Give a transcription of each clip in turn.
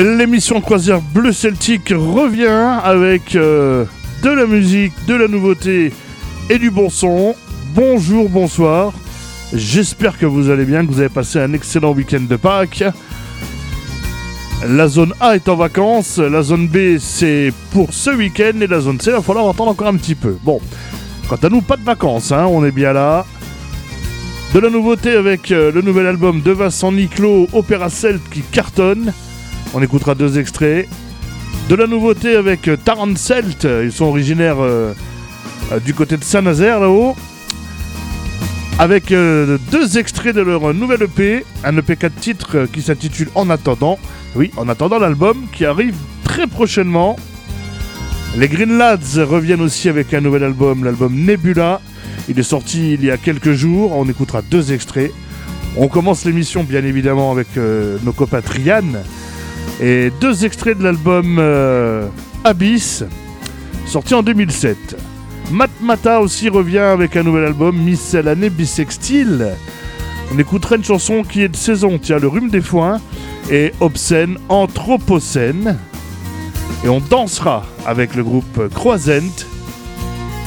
L'émission Croisière Bleu Celtique revient avec euh, de la musique, de la nouveauté et du bon son. Bonjour, bonsoir. J'espère que vous allez bien, que vous avez passé un excellent week-end de Pâques. La zone A est en vacances, la zone B c'est pour ce week-end et la zone C il va falloir attendre encore un petit peu. Bon, quant à nous, pas de vacances, hein, on est bien là. De la nouveauté avec euh, le nouvel album de Vincent Niclot, Opéra Celt qui cartonne. On écoutera deux extraits. De la nouveauté avec euh, Tarant Celt, ils sont originaires euh, euh, du côté de Saint-Nazaire là-haut. Avec deux extraits de leur nouvelle EP, un EP 4 titres qui s'intitule En attendant. Oui, en attendant l'album qui arrive très prochainement. Les Green Lads reviennent aussi avec un nouvel album, l'album Nebula. Il est sorti il y a quelques jours, on écoutera deux extraits. On commence l'émission bien évidemment avec nos copains et deux extraits de l'album euh, Abyss, sorti en 2007. Matmata aussi revient avec un nouvel album, Miscellanée Bisextile. On écoutera une chanson qui est de saison, tiens, Le Rhume des Foins et Obscène Anthropocène. Et on dansera avec le groupe Croisent,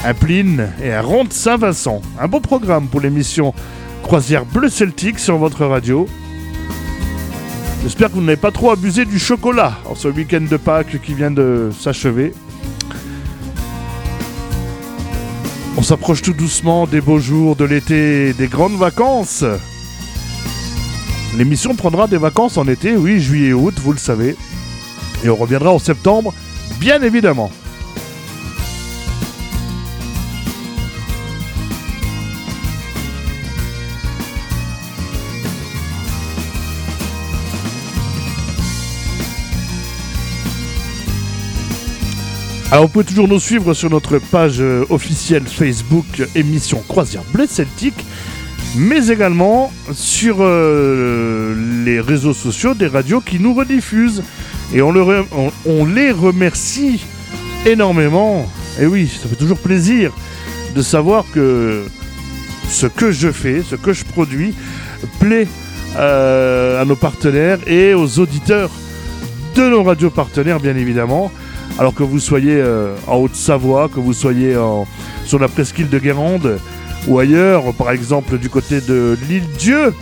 un Pline et un Ronde Saint-Vincent. Un beau programme pour l'émission Croisière Bleu Celtique sur votre radio. J'espère que vous n'avez pas trop abusé du chocolat en ce week-end de Pâques qui vient de s'achever. On s'approche tout doucement des beaux jours de l'été, des grandes vacances. L'émission prendra des vacances en été, oui, juillet et août, vous le savez. Et on reviendra en septembre, bien évidemment. Alors vous pouvez toujours nous suivre sur notre page euh, officielle Facebook émission Croisière Bleu Celtique, mais également sur euh, les réseaux sociaux des radios qui nous rediffusent. Et on, on, les remercie énormément. Et oui, ça fait toujours plaisir de savoir que ce que je fais, ce que je produis, plaît euh, à nos partenaires et aux auditeurs de nos radios partenaires, bien évidemment. Alors que vous soyez euh, en Haute-Savoie, que vous soyez sur la presqu'île de Guérande, ou ailleurs, par exemple du côté de l'île Dieu,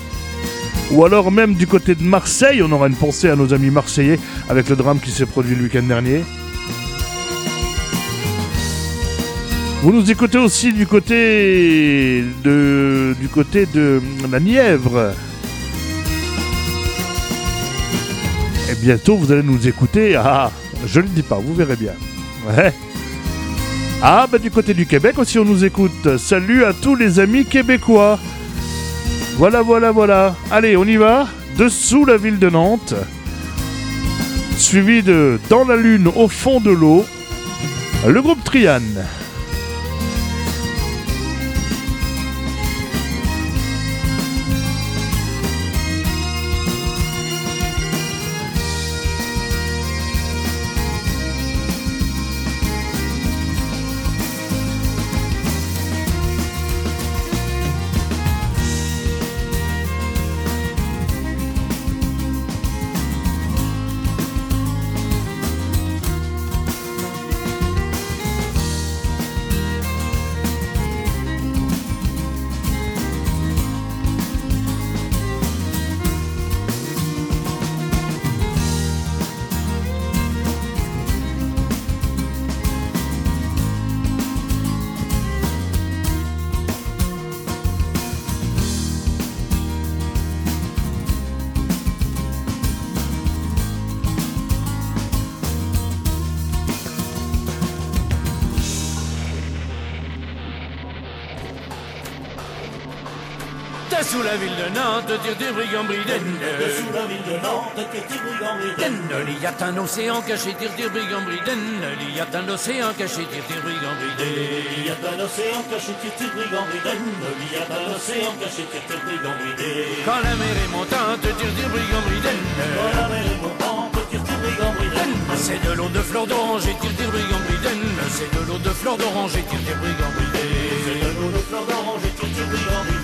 ou alors même du côté de Marseille, on aura une pensée à nos amis marseillais avec le drame qui s'est produit le week-end dernier. Vous nous écoutez aussi du côté de, du côté de la Nièvre. Et bientôt, vous allez nous écouter à je ne le dis pas, vous verrez bien. Ah, bah du côté du Québec aussi, on nous écoute. Salut à tous les amis québécois. Voilà, voilà, voilà. Allez, on y va. Dessous la ville de Nantes. Suivi de Dans la lune au fond de l'eau. Le groupe Trian. Nantes, tire des brigands bridaines. Dessous la ville de Nantes, tire des brigands bridaines. Il y a un océan caché, tire des brigands bridaines. Il y a un océan caché, tire des brigands bridaines. Il y a un océan caché, tire des brigands bridaines. Il y a un océan caché, tire des brigands bridaines. Quand la mer est montante, tire des brigands bridaines. Quand la mer est montante, tire des brigands bridaines. C'est de l'eau de fleur d'orange et tire des brigands bridaines. C'est de l'eau de fleur d'orange et tire des brigands bridaines. C'est de l'eau de fleur d'orange et tire des brigands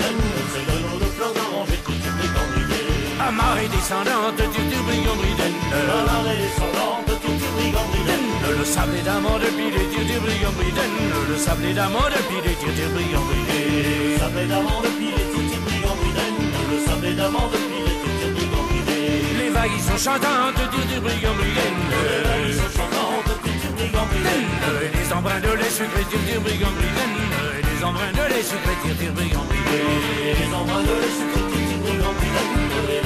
À marée descendante, brigands bridaines. À marée descendante, tire des brigands bridaines. Le sable est d'amande pilé, tire des brigands bridaines. Le sable est d'amande pilé, tire des brigands bridaines. Le sable d'amande pilé, tire des brigands bridaines. Le sable d'amande pilé, tire des brigands bridaines. Les vagues sont chantantes, brigands bridaines. Les vagues sont chantantes, bridaines. Et les embruns de lait sucré, bridaines. Et les embruns de lait sucré, brigands bridaines. Les embruns de lait sucré, tire. Les.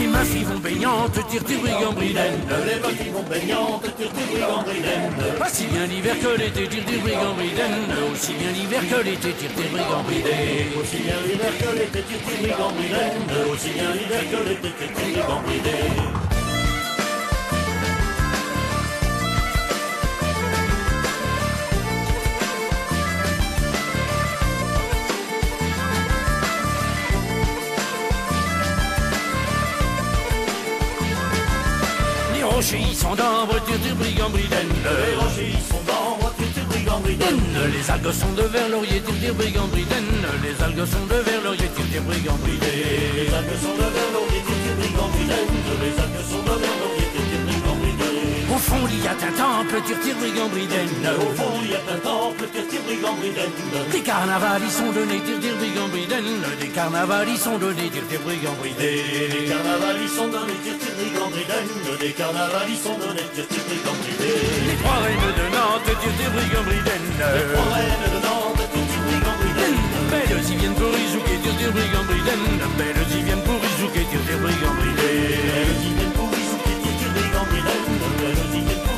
Les mains vont baignantes, tire des brigands bridaines. Les mains vont baignantes, tire des brigands bridaines. Aussi bien l'hiver que l'été, tire des brigands bridaines. Aussi bien l'hiver que l'été, tire des brigands bridaines. Aussi bien l'hiver que l'été, tire des brigands bridaines. Aussi bien l'hiver que l'été, tire des brigands tire bridaines. Les rochers sont d'ambre, tire algues sont de verre laurier, tire des brigands bridaines. Les algues sont de verre laurier, tire des brigands bridaines. Les algues sont de verre laurier, tire des brigands bridaines. Les algues sont de verre laurier, tire bridaines. Au fond, il y a un temple, tire bridaines. Au fond, il y a un temple, tire des brigands bridaines. Des carnavals y sont donnés, tire. Des carnavals y sont donnés, tire des brigands bridaines. Des carnavals y sont donnés, tire des Des carnavals y sont donnés, des brigands bridaines. Les trois reines de Nantes, tire des brigands bridaines. Les trois reines de Nantes, tire des brigands bridaines. Belles y viennent pour Izouké, tire des brigands bridaines. Belles y viennent pour Izouké, tire des brigands bridaines. Elles y viennent pour Izouké, tire des brigands bridaines. Elles y viennent pour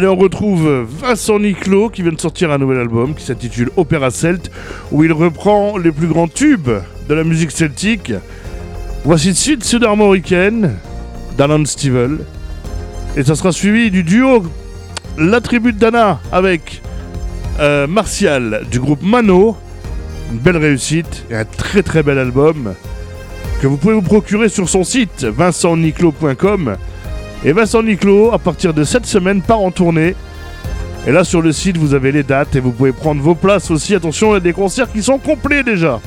Allez, on retrouve Vincent Niclot qui vient de sortir un nouvel album qui s'intitule Opéra Celt, où il reprend les plus grands tubes de la musique celtique. Voici de suite Sud-Armoricaine d'Alan Stivell. Et ça sera suivi du duo La Tribu de Dana avec euh, Martial du groupe Mano. Une belle réussite et un très très bel album que vous pouvez vous procurer sur son site vincentniclot.com. Et Vincent Niclot, à partir de cette semaine, part en tournée. Et là, sur le site, vous avez les dates et vous pouvez prendre vos places aussi. Attention, il y a des concerts qui sont complets déjà.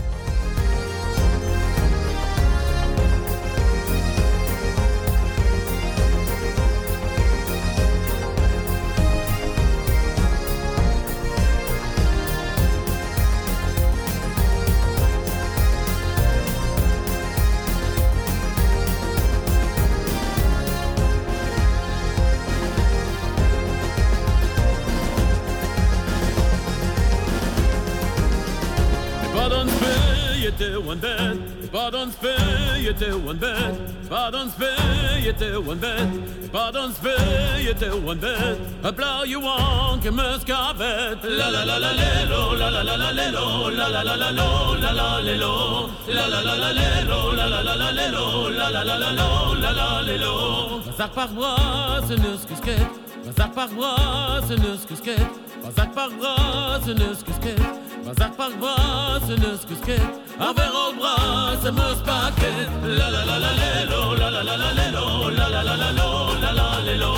Était one bed. Pardon spé, était one bed. Pardon spé, était one bed. Pardon spé, était one bed. A plow you want, que muscavet. La la la la lelo, la la la la lelo, la la la la lo, la la lelo. La la la la lelo, la la la la lelo, la la la la lo, la la lelo. Bazar par bois, ce ne skusket. Bazar par bois, ce ne skusket. Bazar par bois, ce ne skusket. Bazar par bois, ce ne skusket. Un verre au bras, ce me spacket. La la la la lelo, la la la la lelo, la la la la lo, la la lelo.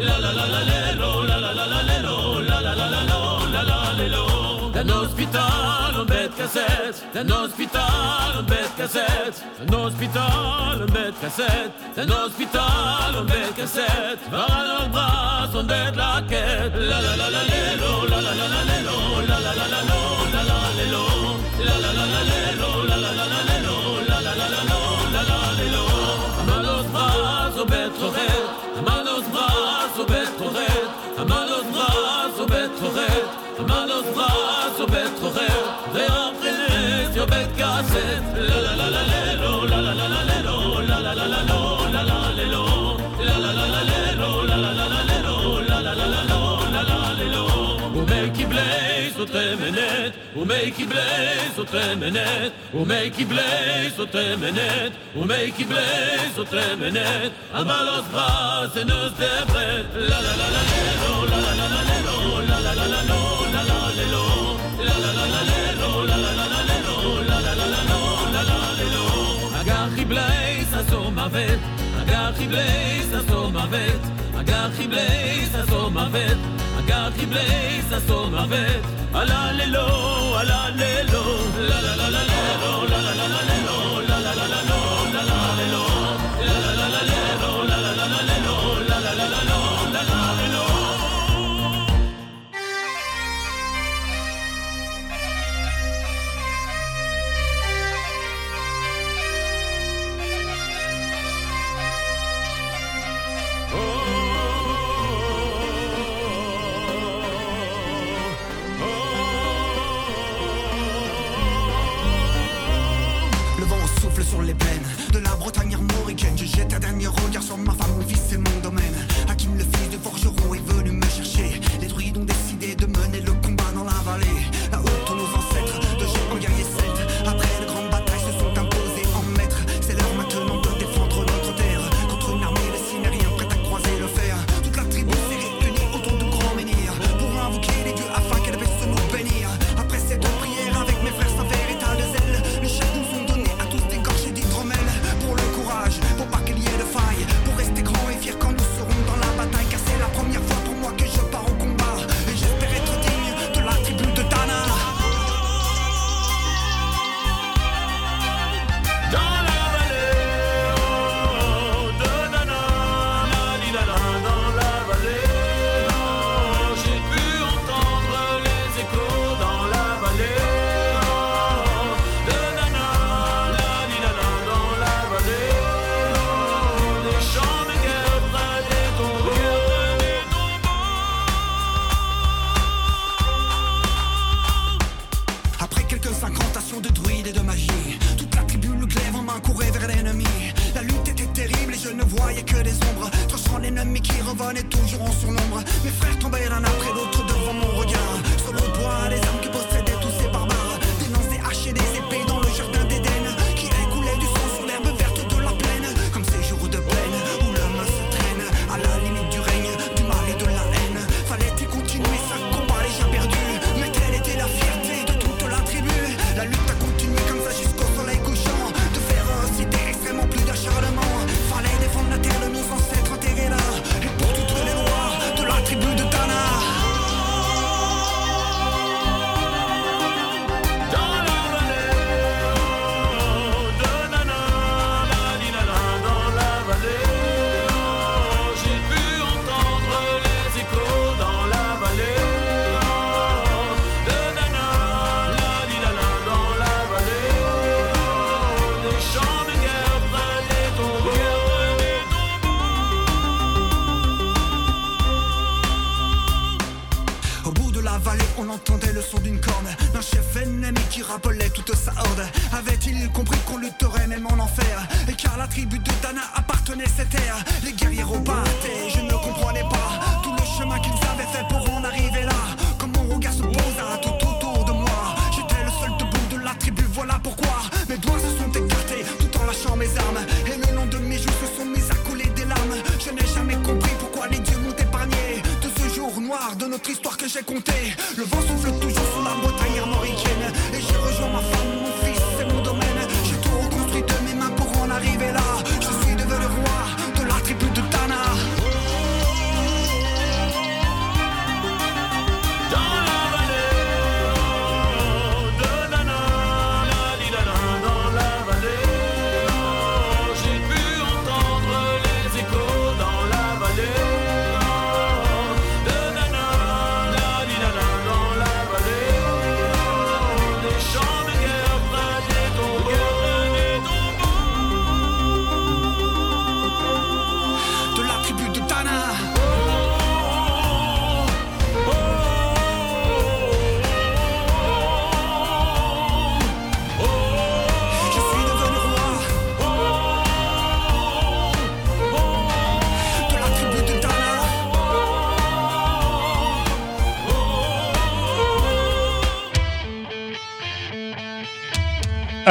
La la la la lelo, la la la la lelo, la la la la lo, la la lelo. D'un hospital en bête cassette, d'un hospital en bête cassette, d'un hospital en bête cassette, d'un hospital en bête cassette. Par un bras, on bête la quête. La la la la lelo, la la la la lelo, la la la la lo. La la la la lelo, la la la la lelo, la la la la lo, la la lelo. A manos bras, au bête a manos bras, au blaze au tremenet, au mec qui blaze au tremenet, au mec qui blaze au tremenet, au mec qui blaze au tremenet. Un balos bras et ne se débrette. La la la la lelo, la la la la lelo, la la la la lo, la la lelo. La la la la lelo, la la la la lelo, la la la la lo, la la lelo. Agar qui blaze à son mavet, agar qui blaze à son mavet, agar qui blaze à son mavet. Agar qui blaze à son mavet. quelques incantations de druides et de magie. Toute la tribu le glaive en main courait vers l'ennemi. La lutte était terrible et je ne voyais que des ombres. Tranchant l'ennemi qui revenait toujours en surnombre. Mes frères tombaient l'un après l'autre devant mon regard. Sur le doigt des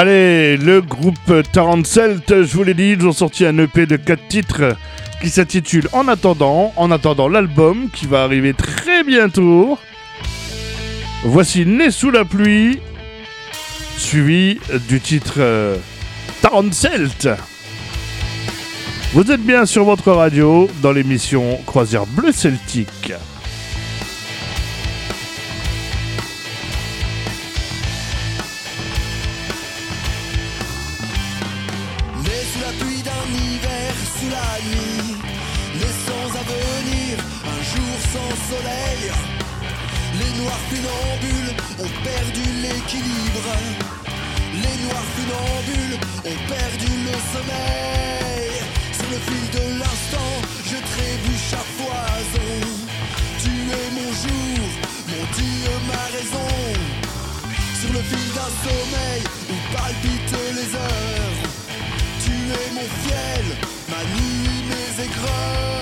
Allez, le groupe Tarancelt, je vous l'ai dit, ils ont sorti un EP de 4 titres qui s'intitule En attendant, en attendant l'album qui va arriver très bientôt. Voici Né sous la pluie, suivi du titre euh, Vous êtes bien sur votre radio dans l'émission Croisière Bleu Celtique. perdu l'équilibre. Les noirs funambules ont perdu le sommeil. Sur le fil de l'instant, je trébuche à foison. Tu es mon jour, mon Dieu, ma raison. Sur le fil d'un sommeil où palpitent les heures. Tu es mon fiel, ma nuit, mes écrans.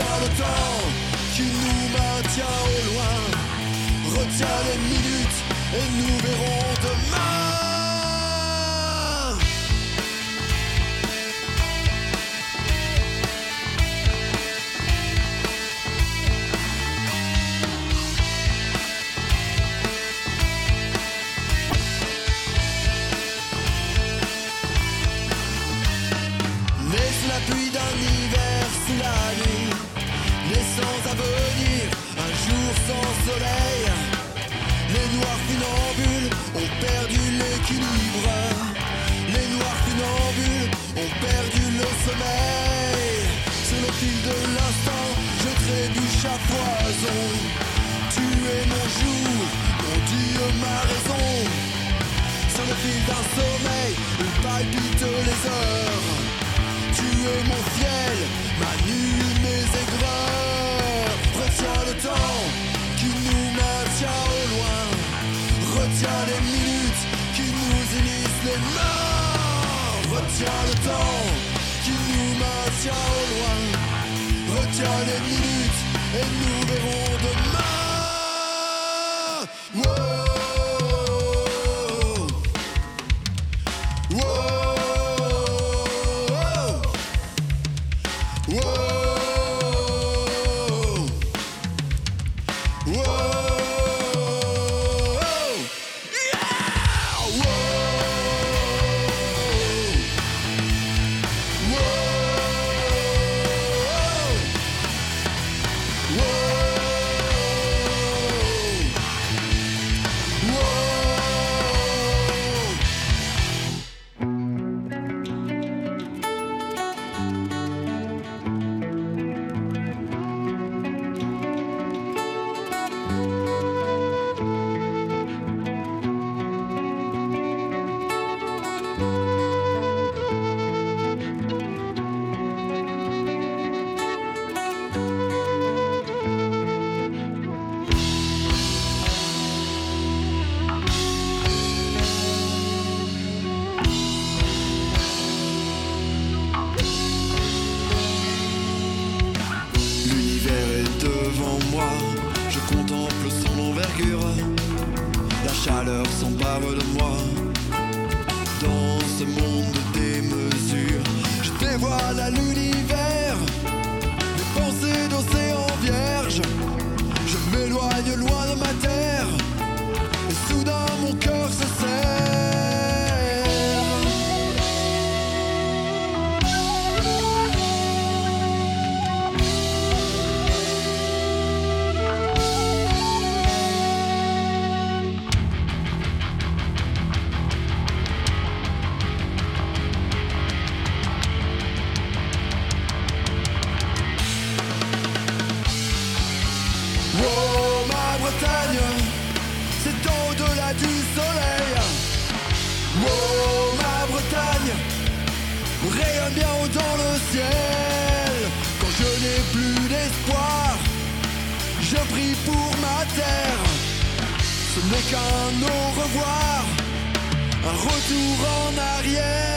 Retiens le temps qui nous maintient au loin. Retiens les minutes et nous verrons demain. Prenez une minute et nous verrons demain. Wow. qu'un au revoir, un retour en arrière.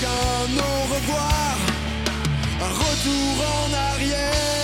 qu'un au revoir, un retour en arrière.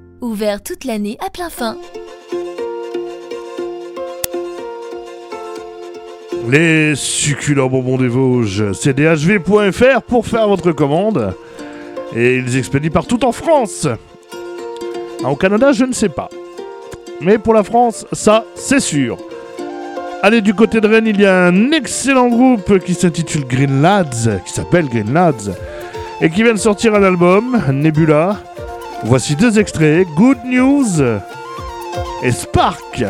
ouvert toute l'année à plein fin. Les succulents bonbons des Vosges, cdhv.fr pour faire votre commande. Et ils expédient partout en France. Ah, Au Canada, je ne sais pas. Mais pour la France, ça, c'est sûr. Allez, du côté de Rennes, il y a un excellent groupe qui s'intitule Green Lads, qui s'appelle Green Lads, et qui vient de sortir un album, Nebula. Voici deux extraits, Good News et Spark.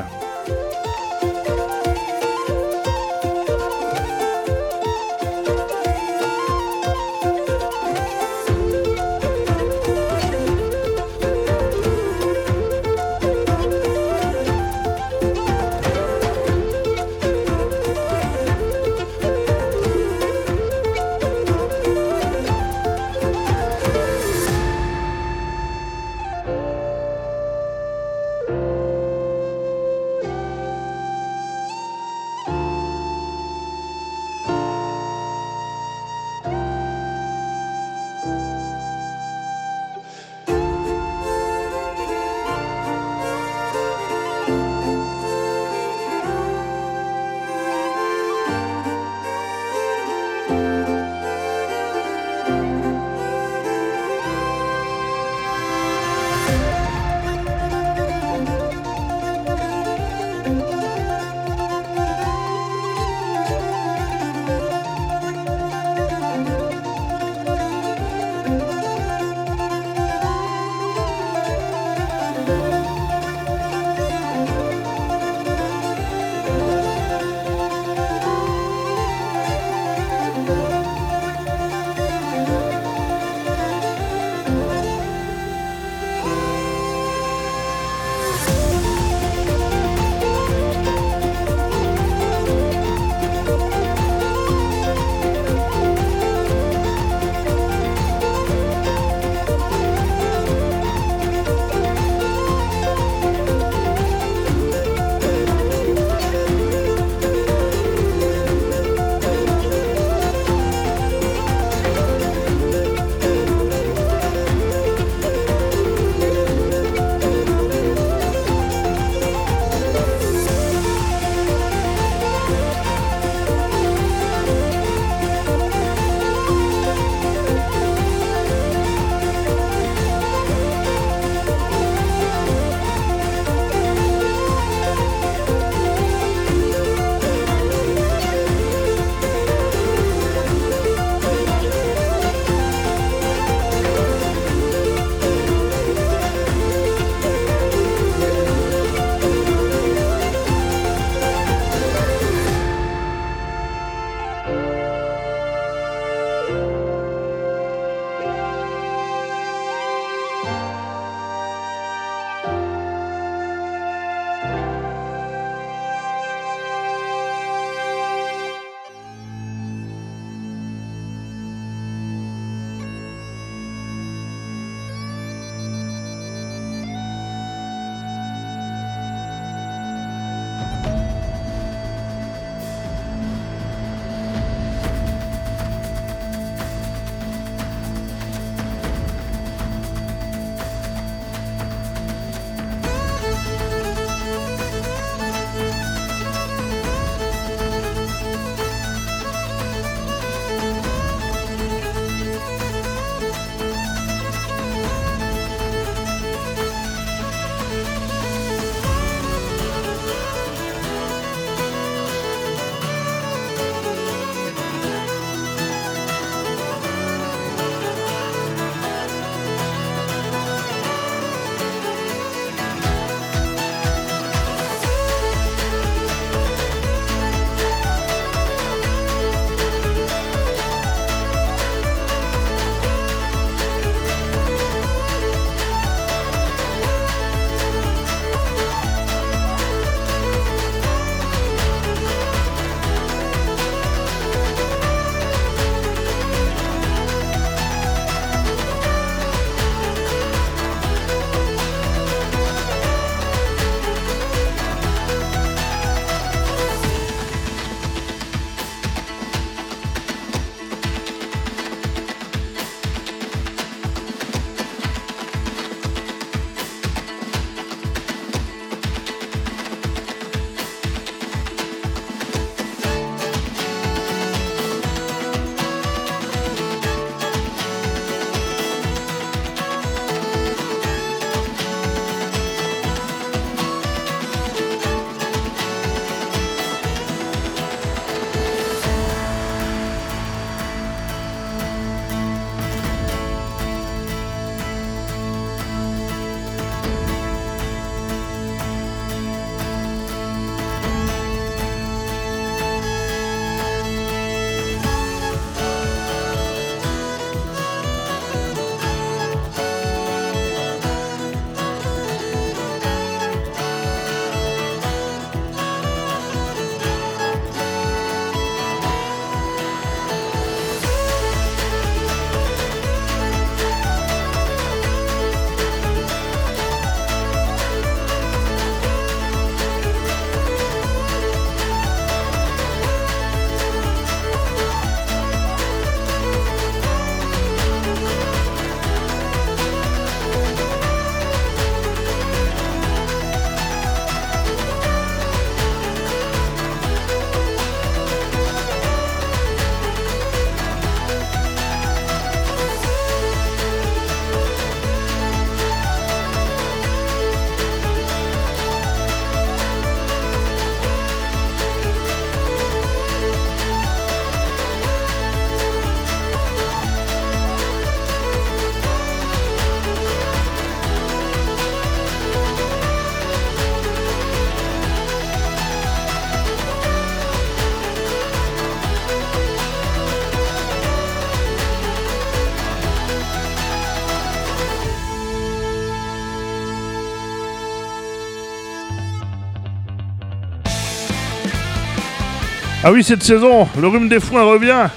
Ah oui, cette saison, le rhume des foins revient.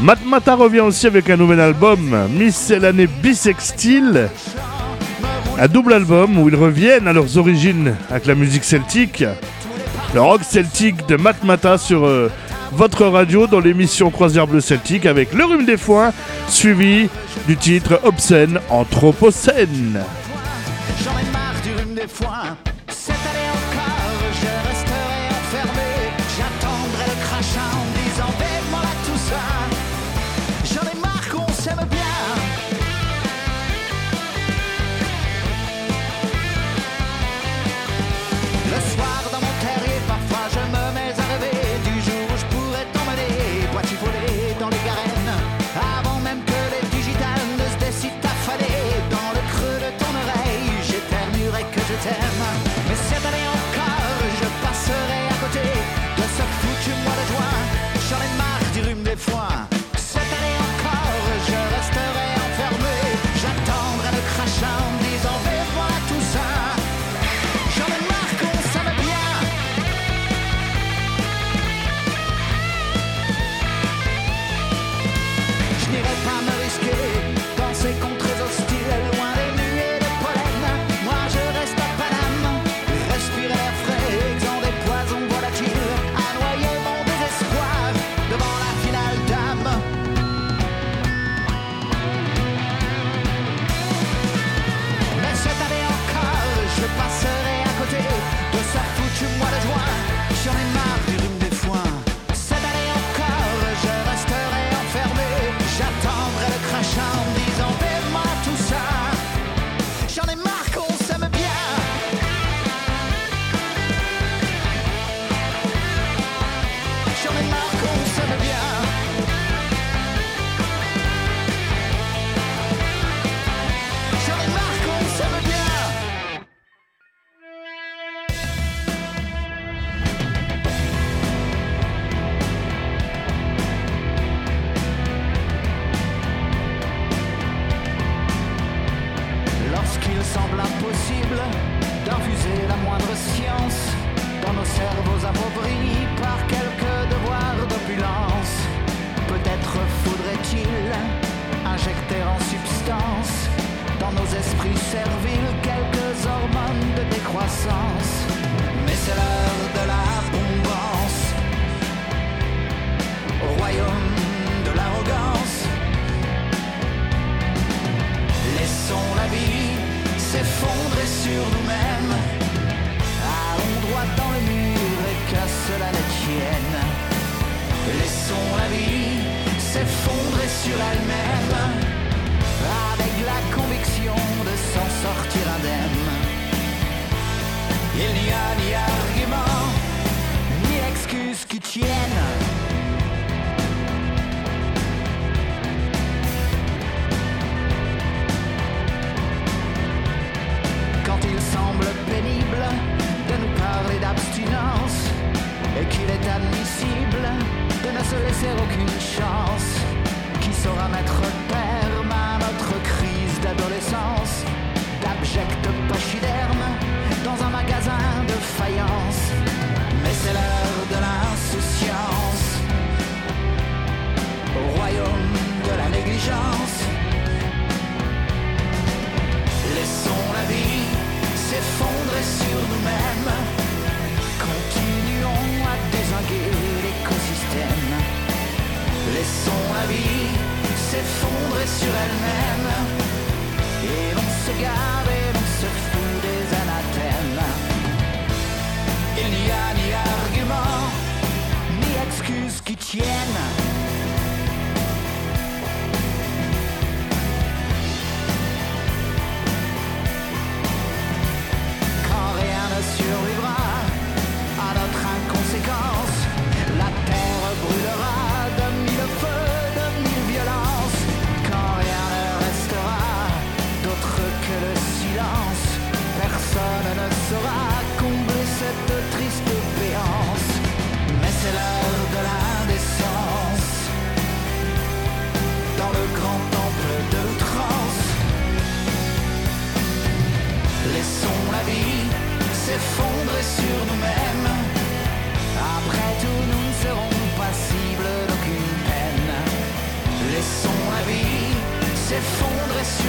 Matmata revient aussi avec un nouvel album, Miscellanée Bisextile. Un double album où ils reviennent à leurs origines avec la musique celtique. Le rock celtique de Matmata sur euh, votre radio dans l'émission Croisière Bleu Celtique avec le rhume des foins, suivi du titre Obscène Anthropocène. J'en ai.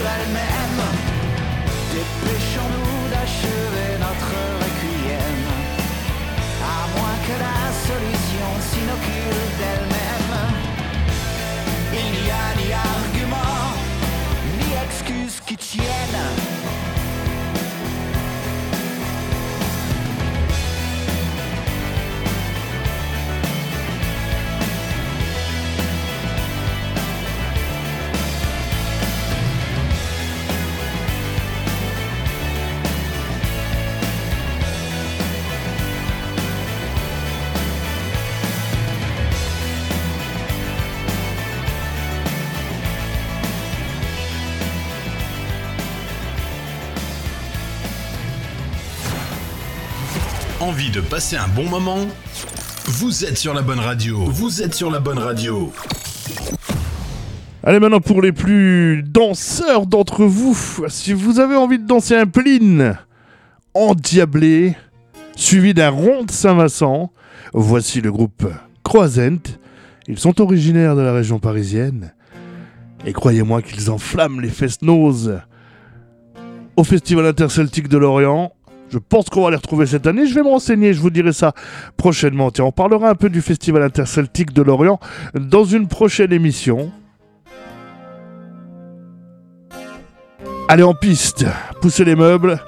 D'elle-même. Dépêchons-nous Envie de passer un bon moment? Vous êtes sur la bonne radio. Vous êtes sur la bonne radio. Allez maintenant pour les plus danseurs d'entre vous, si vous avez envie de danser un pline endiablé, suivi d'un rond de Saint-Vincent, voici le groupe Croisent. Ils sont originaires de la région parisienne. Et croyez-moi qu'ils enflamment les fest-noses au Festival interceltique de Lorient. Je pense qu'on va les retrouver cette année. Je vais me renseigner, je vous dirai ça prochainement. Tiens, on parlera un peu du Festival interceltique de Lorient dans une prochaine émission. Allez en piste, poussez les meubles,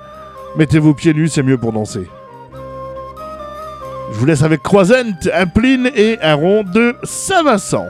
mettez-vous pieds nus, c'est mieux pour danser. Je vous laisse avec Croisent, un pline et un rond de Saint-Vincent.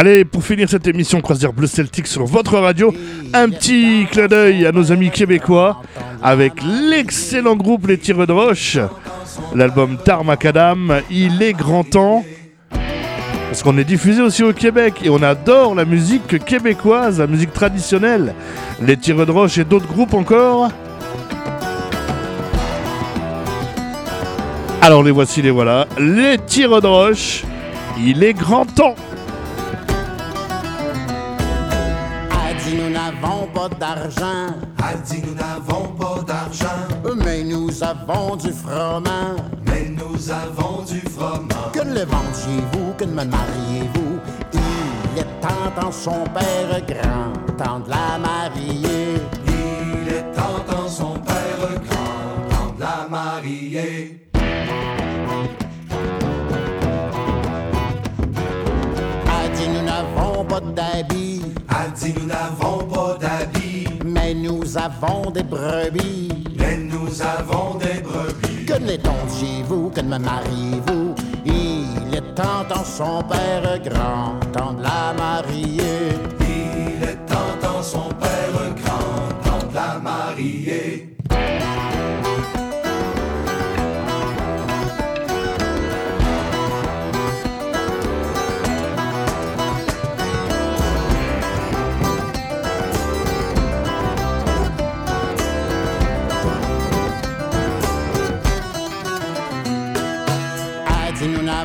Allez, pour finir cette émission Croisière Bleu Celtique sur votre radio, un petit clin d'œil à nos amis québécois avec l'excellent groupe Les Tireux de Roche. L'album Tar Macadam, il est grand temps. Parce qu'on est diffusé aussi au Québec et on adore la musique québécoise, la musique traditionnelle. Les Tireux de Roche et d'autres groupes encore. Alors les voici, les voilà. Les Tireux de Roche, il est grand temps. N'avons pas d'argent, A dit nous n'avons pas d'argent, mais nous avons du froment. mais nous avons du froment. Que le vendiez-vous, que me mariez-vous? Il est temps dans son père grand, temps de la marier. Il est temps dans son père grand, temps de la marier. A dit nous n'avons pas d'habits, A dit nous n'avons nous avons des brebis. mais nous avons des brebis. Que les vous? Que me mariez-vous? Il est temps dans son père grand, temps de la marier.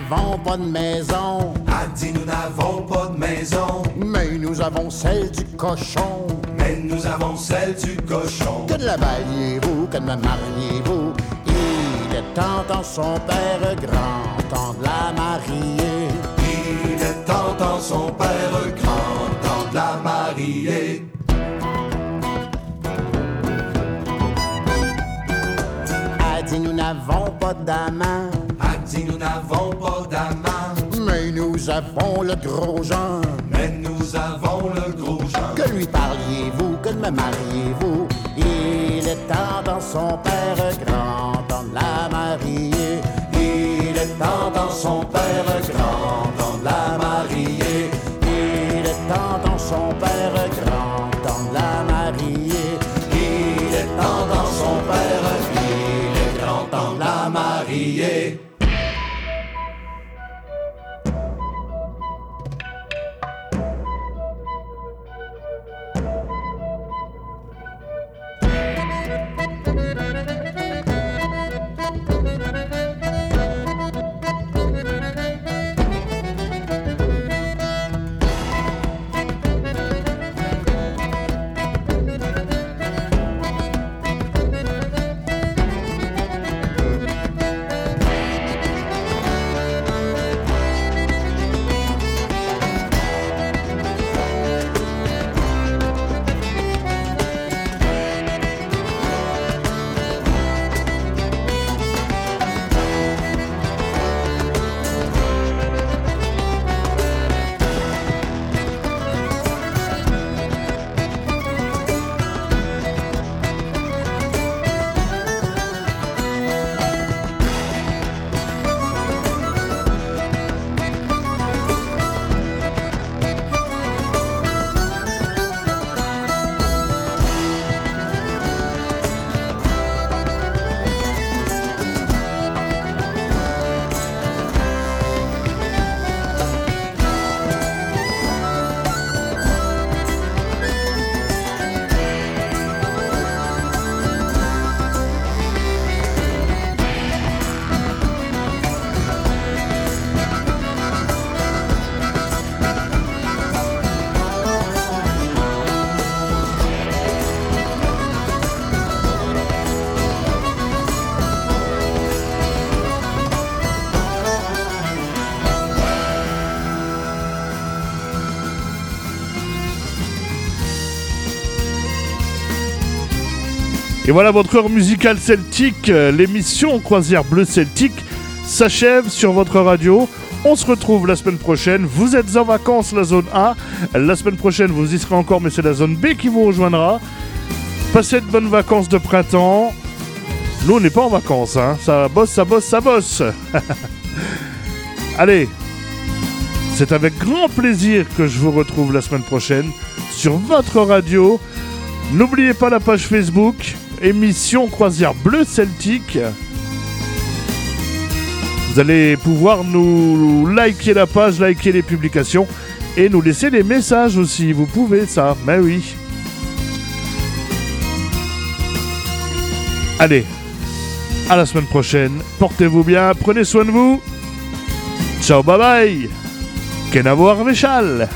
N'avons pas de maison, A dit nous n'avons pas de maison, mais nous avons celle du cochon. mais nous avons celle du cochon. Que de la bailliez-vous, que de me mariez-vous? Il est temps dans son père grand, temps de la marier. Il est temps dans son père grand, temps de la marier. A dit nous n'avons pas d'amant, dit nous n'avons pas d'amant, mais nous avons le gros Jean. mais nous avons le gros Jean. Que lui parliez-vous, que me mariez-vous? Il est temps dans son père grand, de la marier. Il est temps dans son père grand, Et voilà votre heure musicale celtique, euh, l'émission Croisière Bleu Celtique s'achève sur votre radio. On se retrouve la semaine prochaine. Vous êtes en vacances, la zone A. La semaine prochaine, vous y serez encore, mais c'est la zone B qui vous rejoindra. Passez de bonnes vacances de printemps. Nous, on n'est pas en vacances, hein. Ça bosse, ça bosse, ça bosse. Allez, C'est avec grand plaisir que je vous retrouve la semaine prochaine sur votre radio. N'oubliez pas la page Facebook, émission Croisière Bleu Celtique. Vous allez pouvoir nous liker la page, liker les publications et nous laisser des messages aussi. Vous pouvez ça, mais oui. Allez, à la semaine prochaine. Portez-vous bien, prenez soin de vous. Ciao, bye bye. Kenavo Arvechal.